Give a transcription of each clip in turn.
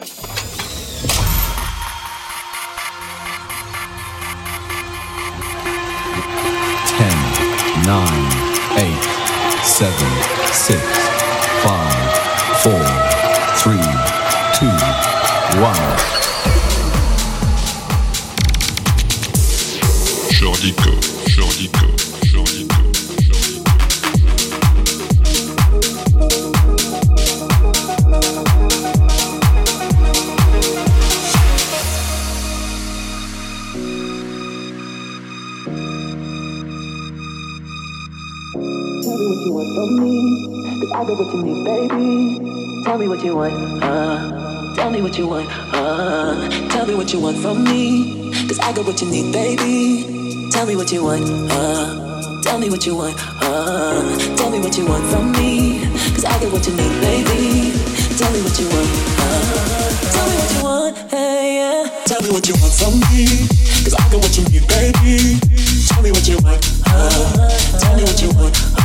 10, 9, 8, 7, 6, 5, 4, what you want, uh. Tell me what you want, uh. Tell me what you want from me. Cause I got what you need, baby. Tell me what you want, uh. Tell me what you want, uh. Tell me what you want from me. Cause I got what you need, baby. Tell me what you want, uh. Tell me what you want, hey, yeah. Tell me what you want from me. Cause I got what you need, baby. Tell me what you want, uh. Tell me what you want,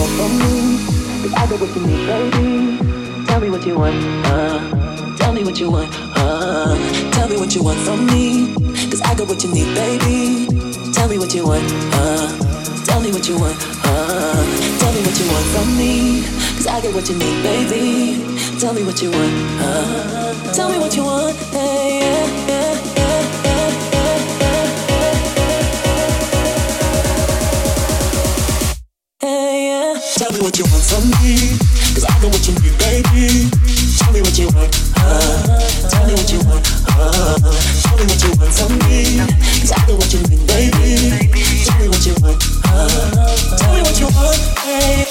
trouble for me. Cause I got what you baby. Tell me what you want, uh. Tell me what you want, uh. Tell me what you want from me. Cause I got what you need, baby. Tell me what you want, uh. Tell me what you want, uh. Tell me what you want from me. Cause I got what you need, baby. Tell me what you want, uh. Tell me what you want, uh, yeah, yeah, yeah. me what you want from me. Cause I know what you need, baby. Tell me what you want. Uh, tell me what you want. Uh, tell me what you want from me. I know what you need, baby. Tell me what you want. Uh, tell me what you want. Hey.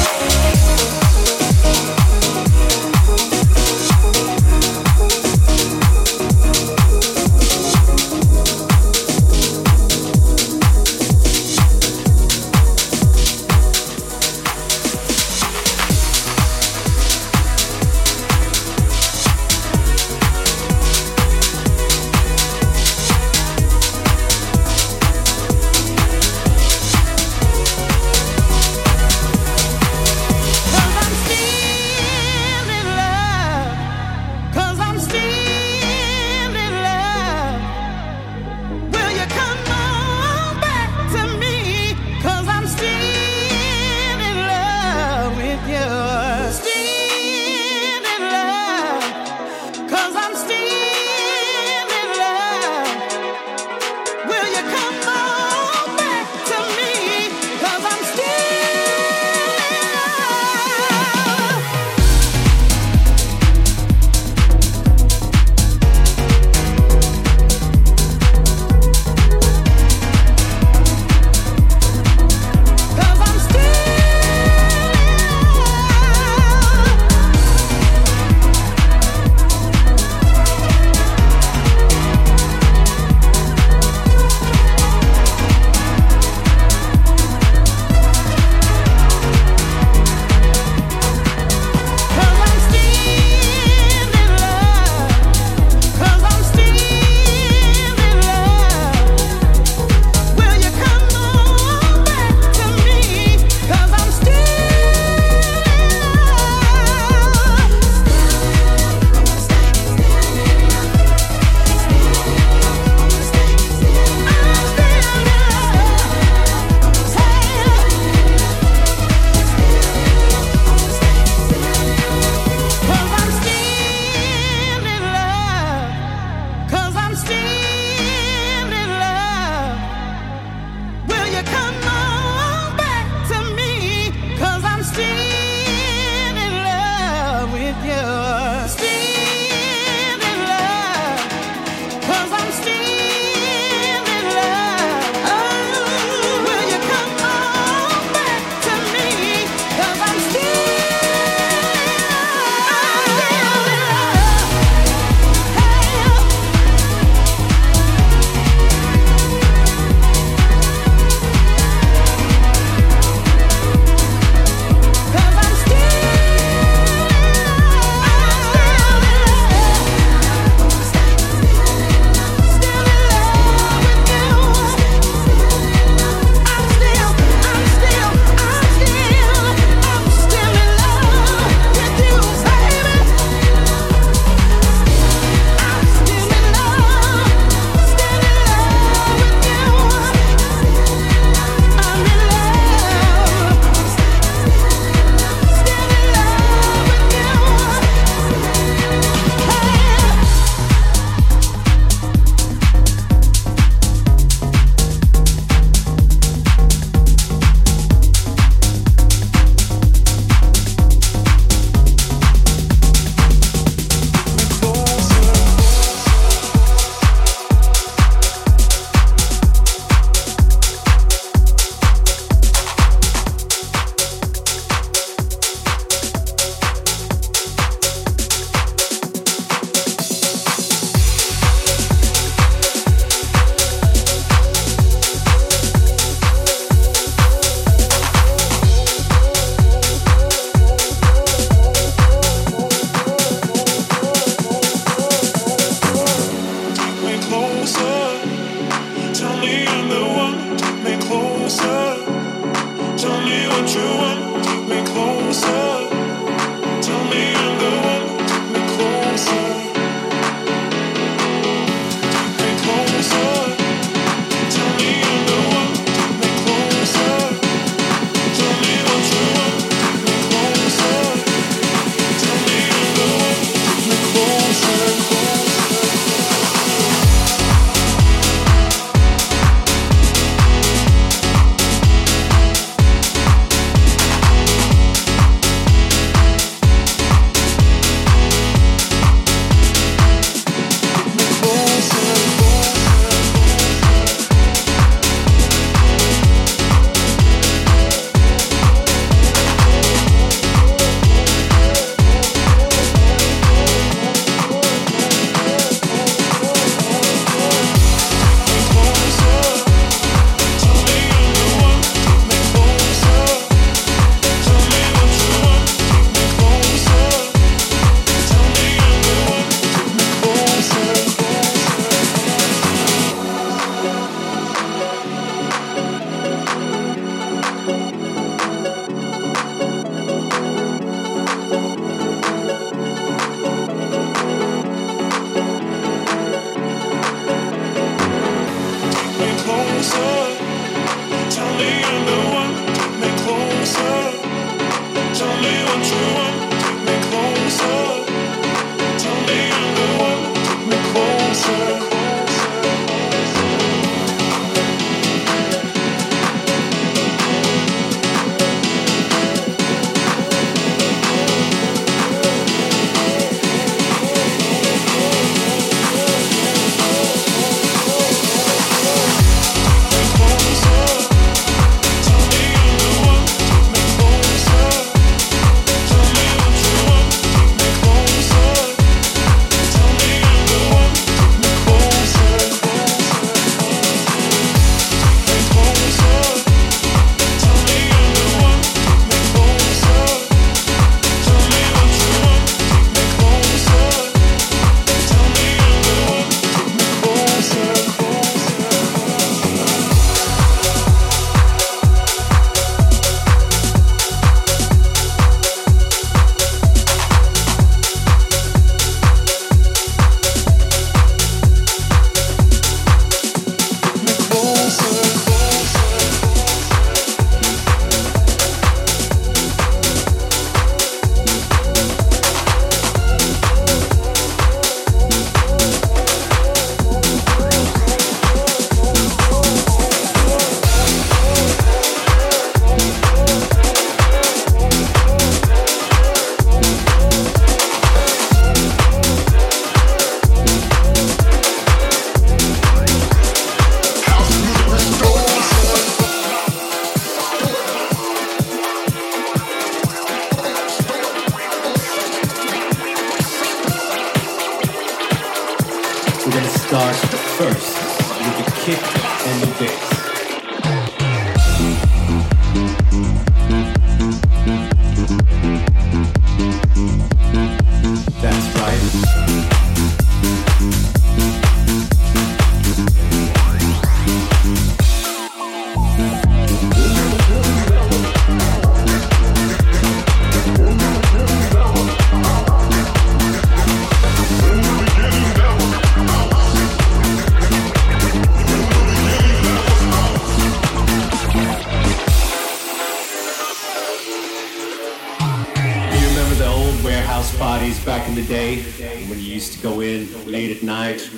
day when you used to go in late at night,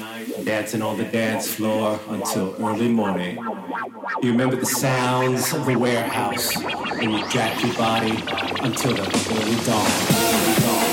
dancing on the dance floor until early morning. You remember the sounds of the warehouse and you dropped your body until the early dawn. Early dawn.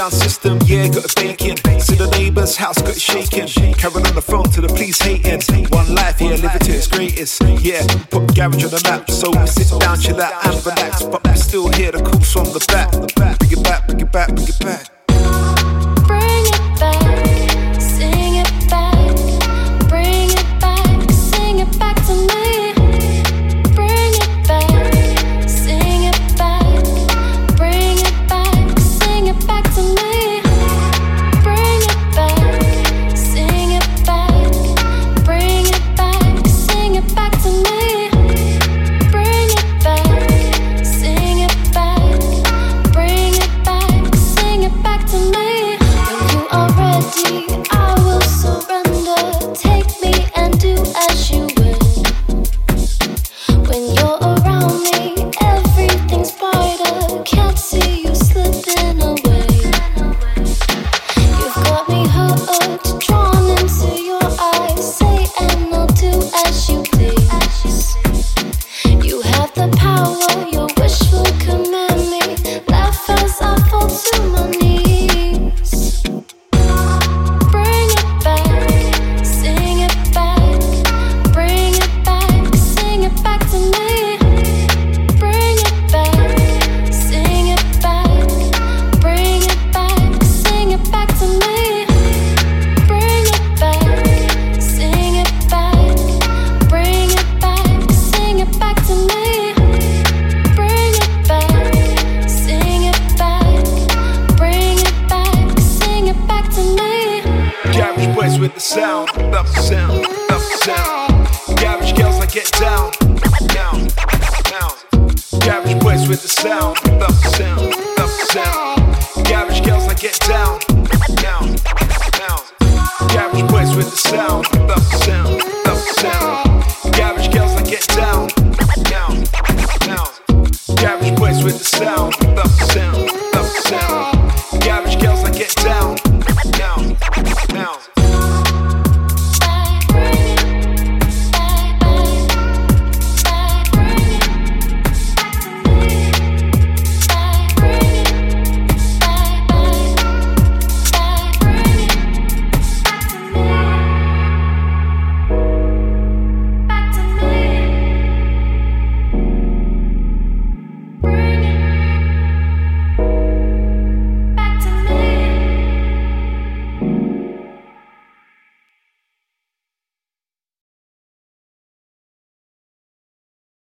Sound system, yeah, got a bacon. See the neighbor's house, got it shaking. Carrying on the phone to the police hating. One life, yeah, live it to its greatest. Yeah, put garage on the map, so we sit down, chill out, and relax. But we still hear the calls from the back. Bring it back, bring it back, bring it back.